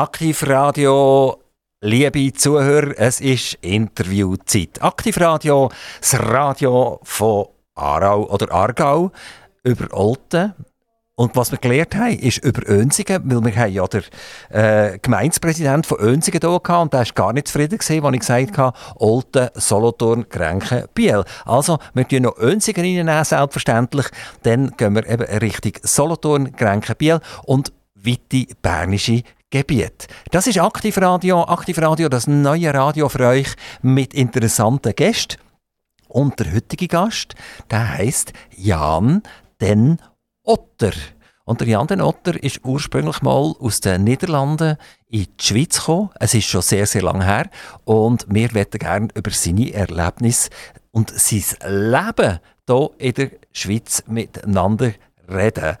Aktivradio, liebe Zuhörer, es ist Interviewzeit. Aktivradio, das Radio von Aarau oder Aargau über Olten. Und was wir gelernt haben, ist über Önsigen, weil wir haben ja den äh, Gemeindepräsident von Önsigen hier gehabt und der war gar nicht zufrieden als ich gesagt habe, Olten, Solothurn, Grenchen, Biel. Also, wir tun noch Önsigen reinnehmen, selbstverständlich. Dann gehen wir eben Richtung Solothurn, Grenchen, Biel und weite bernische Gebiet. Das ist Aktivradio. Aktivradio, das neue Radio für euch mit interessanten Gästen. Und der heutige Gast, der heißt Jan den Otter. Und der Jan den Otter ist ursprünglich mal aus den Niederlanden in die Schweiz gekommen. Es ist schon sehr, sehr lange her. Und wir möchten gerne über seine Erlebnisse und sein Leben hier in der Schweiz miteinander reden.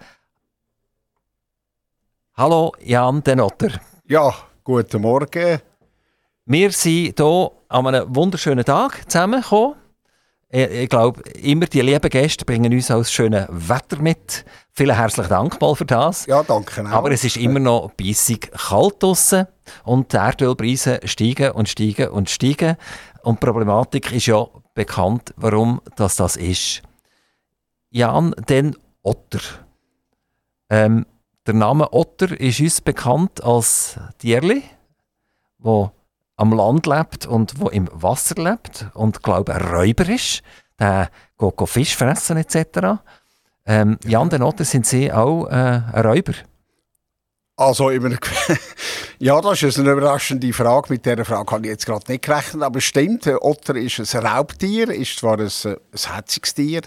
Hallo Jan den Otter. Ja, guten Morgen. Wir sind hier an einem wunderschönen Tag zusammengekommen. Ich, ich glaube, immer die lieben Gäste bringen uns auch das schöne Wetter mit. Vielen herzlichen Dank mal für das. Ja, danke. Auch. Aber es ist immer noch bissig kalt draussen und die Erdölpreise steigen und steigen und steigen. Und die Problematik ist ja bekannt, warum das, das ist. Jan den Otter. Ähm, der Name Otter ist uns bekannt als Tierli, wo am Land lebt und wo im Wasser lebt und glaube ein Räuber ist. Der geht Fisch fressen etc. Ähm, Jan, den Otter sind Sie auch äh, ein Räuber? Also immer, ja, das ist eine überraschende Frage. Mit dieser Frage habe ich jetzt gerade nicht gerechnet, aber stimmt, Otter ist ein Raubtier, ist zwar ein, ein herziges Tier,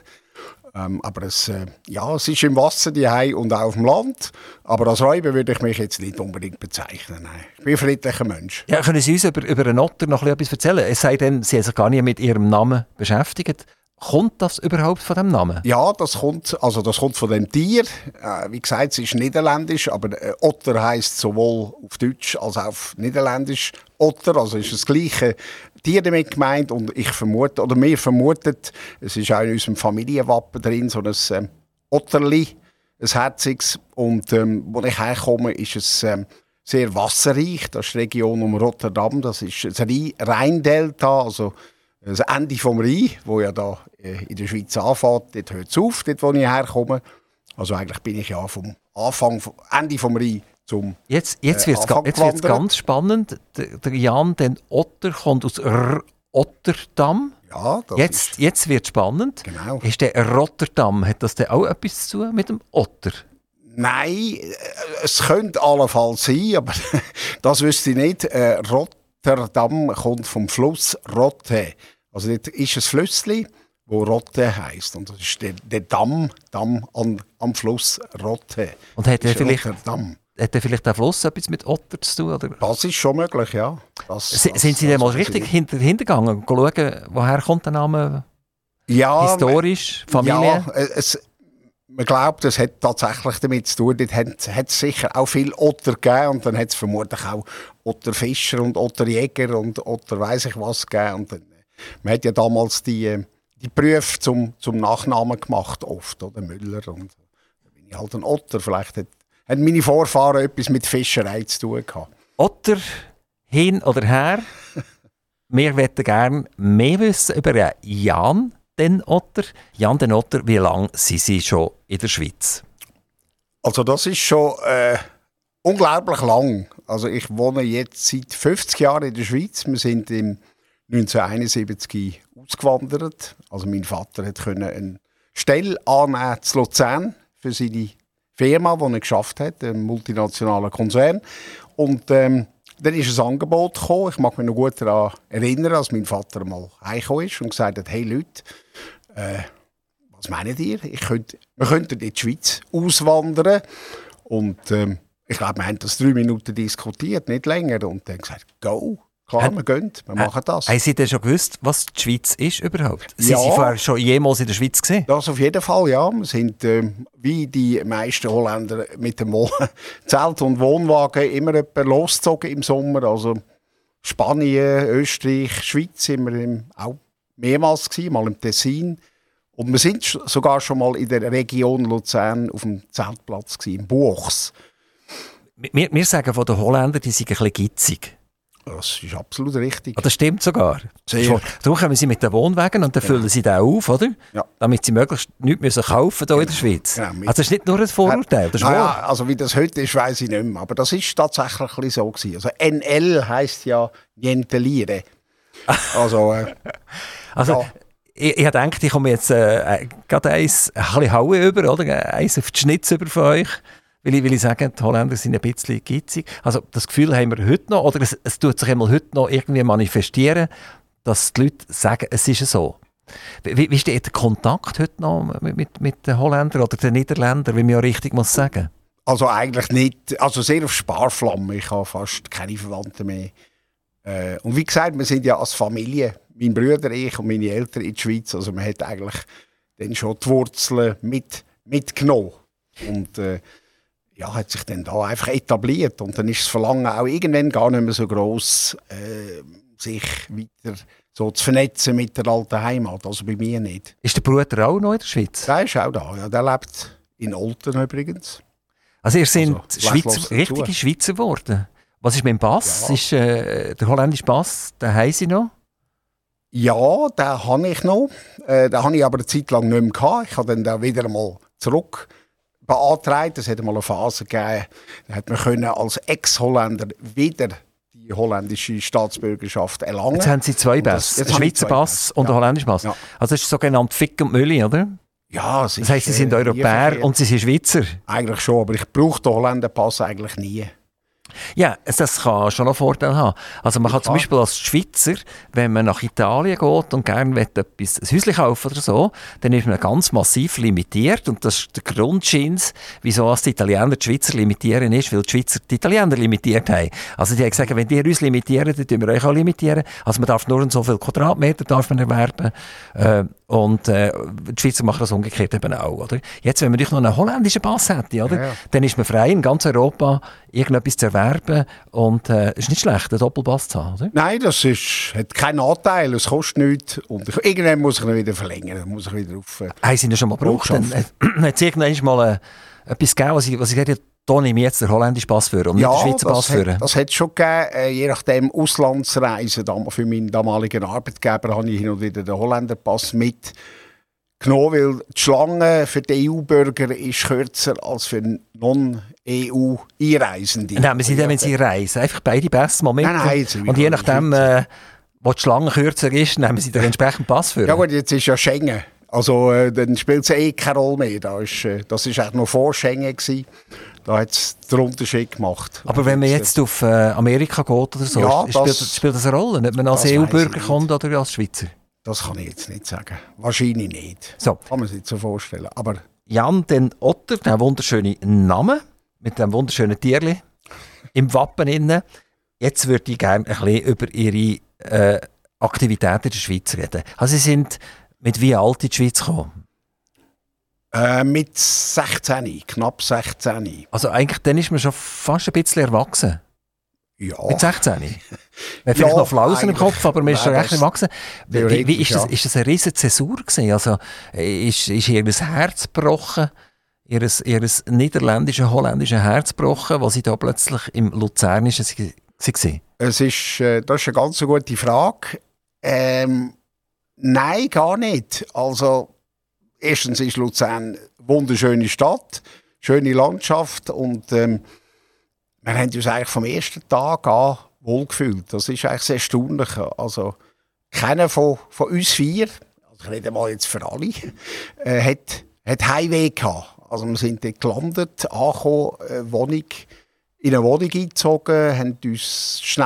ähm, aber es, äh, ja, es ist im Wasser die und auch auf dem Land. Aber als Räuber würde ich mich jetzt nicht unbedingt bezeichnen. Nein. Ich bin ein friedlicher Mensch. Ja, können Sie uns über, über einen Otter noch etwas erzählen? Es sei denn, Sie haben sich gar nicht mit Ihrem Namen beschäftigt. Kommt das überhaupt von dem Namen? Ja, das kommt, also das kommt von dem Tier. Äh, wie gesagt, es ist niederländisch, aber äh, Otter heißt sowohl auf Deutsch als auch auf Niederländisch Otter. Also ist das gleiche Tier damit gemeint und ich vermute, oder wir vermuten, es ist auch in unserem Familienwappen drin, so ein ähm, Otterli, ein herziges. Und ähm, wo ich herkomme, ist es ähm, sehr wasserreich. Das ist die Region um Rotterdam, das ist das Rheindelta, also das Ende vom Rhein, wo ja da äh, in der Schweiz anfängt. Dort hört es auf, dort wo ich herkomme. Also eigentlich bin ich ja vom Anfang, Ende vom Rhein zum Jetzt, jetzt wird es äh, ganz spannend. Der, der, Jan den Otter kommt aus R Otterdam. Ja, das jetzt, ist... jetzt wird es spannend. Genau. Ist der Rotterdam, hat das denn auch etwas zu mit dem Otter? Nein, äh, es könnte allenfalls sein, aber das wüsste ich nicht. Äh, Rotterdam kommt vom Fluss Rotte. Also dort ist ein Flüssli, wo Rotte heißt und das ist der, der Damm, Damm an, am Fluss Rotte. Und hat er vielleicht Rotterdam hat vielleicht der Fluss etwas mit Otter zu tun? Oder? Das ist schon möglich, ja. Das, das, sind Sie denn mal richtig hinter, hintergegangen? Schauen, woher kommt der Name? Ja, Historisch, Familie? Ja, es, man glaubt, es hat tatsächlich damit zu tun. Dort hat es sicher auch viel Otter gegeben und dann hat es vermutlich auch Otterfischer und Otterjäger und Otter weiß ich was gegeben. Und dann, man hat ja damals die, die Prüfe zum, zum Nachnamen gemacht, oft, oder Müller. Und da bin ich halt ein Otter. Vielleicht hat haben meine Vorfahren etwas mit Fischerei zu tun gehabt. Otter, hin oder her. Wir möchten gerne mehr wissen über Jan den Otter. Jan den Otter, wie lange sind Sie schon in der Schweiz? Also das ist schon äh, unglaublich lang. Also ich wohne jetzt seit 50 Jahren in der Schweiz. Wir sind im 1971 ausgewandert. Also mein Vater hat eine Stelle annehmen zu Luzern für seine Firma, die er geschafft hat, ein multinationaler Konzern. Und ähm, dann ist ein Angebot gekommen. Ich mag mich noch gut daran erinnern, als mein Vater mal heimgekommen ist und gesagt hat, hey Leute, äh, was meint ihr? Ich könnt, wir könnten in die Schweiz auswandern. Und ähm, ich glaube, wir haben das drei Minuten diskutiert, nicht länger. Und dann gesagt, go. Klar, wir gehen, wir machen das. Haben Sie denn schon gewusst, was die Schweiz ist überhaupt? Ja. Sie vorher schon jemals in der Schweiz gesehen? Das auf jeden Fall, ja. Wir sind äh, wie die meisten Holländer mit dem Zelt und Wohnwagen immer losgezogen im Sommer. Also Spanien, Österreich, Schweiz sind wir im, auch mehrmals gewesen, mal im Tessin. Und wir sind sogar schon mal in der Region Luzern auf dem Zeltplatz gewesen, im Buchs. Wir, wir sagen von den Holländern, die sind ein bisschen gitzig. Das ist absolut richtig. Ah, das stimmt sogar. Sehr. Darum kommen sie mit den Wohnwagen und dann füllen sie den auf, oder? Ja. Damit sie möglichst nichts müssen kaufen hier in der Schweiz. Genau, also das ist nicht nur ein Vorurteil, das Naja, also wie das heute ist, weiß ich nicht mehr. Aber das ist tatsächlich so gewesen. Also NL heisst ja Niente Lire. Also, äh, Also, ja. ich, ich gedacht, ich komme jetzt äh, gerade eins, ein bisschen Haue über, oder? Eins auf die Schnitz über von euch. Weil ich, weil ich sage, die Holländer sind ein bisschen gitzig. Also das Gefühl haben wir heute noch, oder es, es tut sich einmal heute noch irgendwie manifestieren, dass die Leute sagen, es ist so. Wie, wie steht der Kontakt heute noch mit, mit, mit den Holländern oder den Niederländern, wie man ja richtig muss sagen? also eigentlich nicht. Also sehr auf Sparflamme. Ich habe fast keine Verwandten mehr. Äh, und wie gesagt, wir sind ja als Familie, mein Bruder, ich und meine Eltern in der Schweiz. Also man hat eigentlich dann schon die Wurzeln mit, mitgenommen. Und äh, ja, hat sich dann da einfach etabliert. Und dann ist das Verlangen auch irgendwann gar nicht mehr so groß, äh, sich weiter so zu vernetzen mit der alten Heimat. Also bei mir nicht. Ist der Bruder auch noch in der Schweiz? Der ist auch da. Ja, der lebt in Olten übrigens. Also ihr sind Also, Schweizer, richtige Schweizer geworden. Was ist mit dem Bass? Ja. Ist äh, der holländische Bass, den haben sie noch? Ja, den habe ich noch. Äh, den habe ich aber eine Zeit lang nicht mehr gehabt. Ich habe dann da wieder mal zurück beantragt. Es hat mal eine Phase gegeben, da hat man können als Ex-Holländer wieder die holländische Staatsbürgerschaft erlangen. Jetzt haben sie zwei jetzt Einen Schweizer Bass, und einen ja. holländischen Bass. Ja. Also das ist sogenannt Fick und Mülli, oder? ja, Das heisst, sie sind äh, Europäer und sie sind Schweizer. Eigentlich schon, aber ich brauche den Holländerpass eigentlich nie. Ja, das kann schon einen Vorteil haben. Also man kann zum. Beispiel als Schweizer, wenn man nach Italien geht und gerne etwas, ein Häuschen kaufen oder so, dann ist man ganz massiv limitiert und das ist der Grundschins, wieso die Italiener die Schweizer limitieren ist, weil die Schweizer die Italiener limitiert haben. Also die haben gesagt, wenn die uns limitieren, dann tun wir euch auch limitieren. Also man darf nur so viel Quadratmeter darf man erwerben äh, und äh, die Schweizer machen das umgekehrt eben auch, oder? Jetzt, wenn man noch einen holländischen Pass hätte, oder? Ja, ja. dann ist man frei in ganz Europa irgendetwas zu erwerben und äh, es ist nicht schlecht, einen Doppelpass zu haben, oder? Nein, das ist, hat keinen Nachteil, es kostet nichts. Und ich, irgendwann muss ich ihn wieder verlängern, muss ich wieder auf... Äh, Haben Sie ihn schon mal gebraucht? Äh, hat es irgendwann mal äh, etwas gegeben, was ich, was ich habe, da nehme ich jetzt den holländischen Pass für und nicht den Schweizer Pass das, für? hat, das hat es schon gegeben. Äh, je nachdem Auslandsreisen. Für meinen damaligen Arbeitgeber habe ich hin und wieder den Holländerpass mitgenommen, weil die Schlange für die EU-Bürger ist kürzer als für Non-EU-Einreisende. Nehmen Sie dann, wenn Sie reisen, einfach beide mal mit. Nein, nein, jetzt und je nachdem, äh, wo die Schlange kürzer ist, nehmen Sie den entsprechenden Pass für. Ja gut, jetzt ist ja Schengen. Also äh, dann spielt es eh keine Rolle mehr. Da ist, äh, das war eigentlich noch vor Schengen. Gewesen. Da hat es den Unterschied gemacht. Aber wenn man jetzt auf äh, Amerika geht oder so, Ja, spielt, das- spielt das eine Rolle? Ob man als EU-Bürger ich kommt oder als Schweizer? Das kann ich jetzt nicht sagen. Wahrscheinlich nicht. So. Kann man sich nicht so vorstellen. Aber Jan den Otter, der wunderschöne Name mit dem wunderschönen Tierli im Wappen innen. Jetzt würde ich gerne ein bisschen über Ihre äh, Aktivitäten in der Schweiz reden. Also Sie sind mit wie alt in die Schweiz gekommen? Äh, mit 16, knapp 16. Also eigentlich dann ist man schon fast ein bisschen erwachsen. Ja, Mit 16. Man hat vielleicht Ja, noch Flausen im. Kopf, aber man ist schon recht erwachsen. Wie, wie ist, das, ja. ist das eine riesige Zäsur gewesen? Also ist, ist ihr Herz gebrochen? Ihr, ihr niederländisches, holländisches Herz gebrochen, was sie da plötzlich im Luzernischen waren? es ist, äh, das ist eine ganz gute Frage. Ähm, nein, gar nicht. Also, erstens ist Luzern eine wunderschöne Stadt, schöne Landschaft und ähm, wir haben uns eigentlich vom ersten Tag an wohlgefühlt. Das ist eigentlich sehr erstaunlich. Also, keiner von, von uns vier, also ich rede mal jetzt für alle, äh, hat, hat Heimweh gehabt. Also wir sind dort gelandet, angekommen, äh, Wohnung, in eine Wohnung eingezogen, haben uns schnell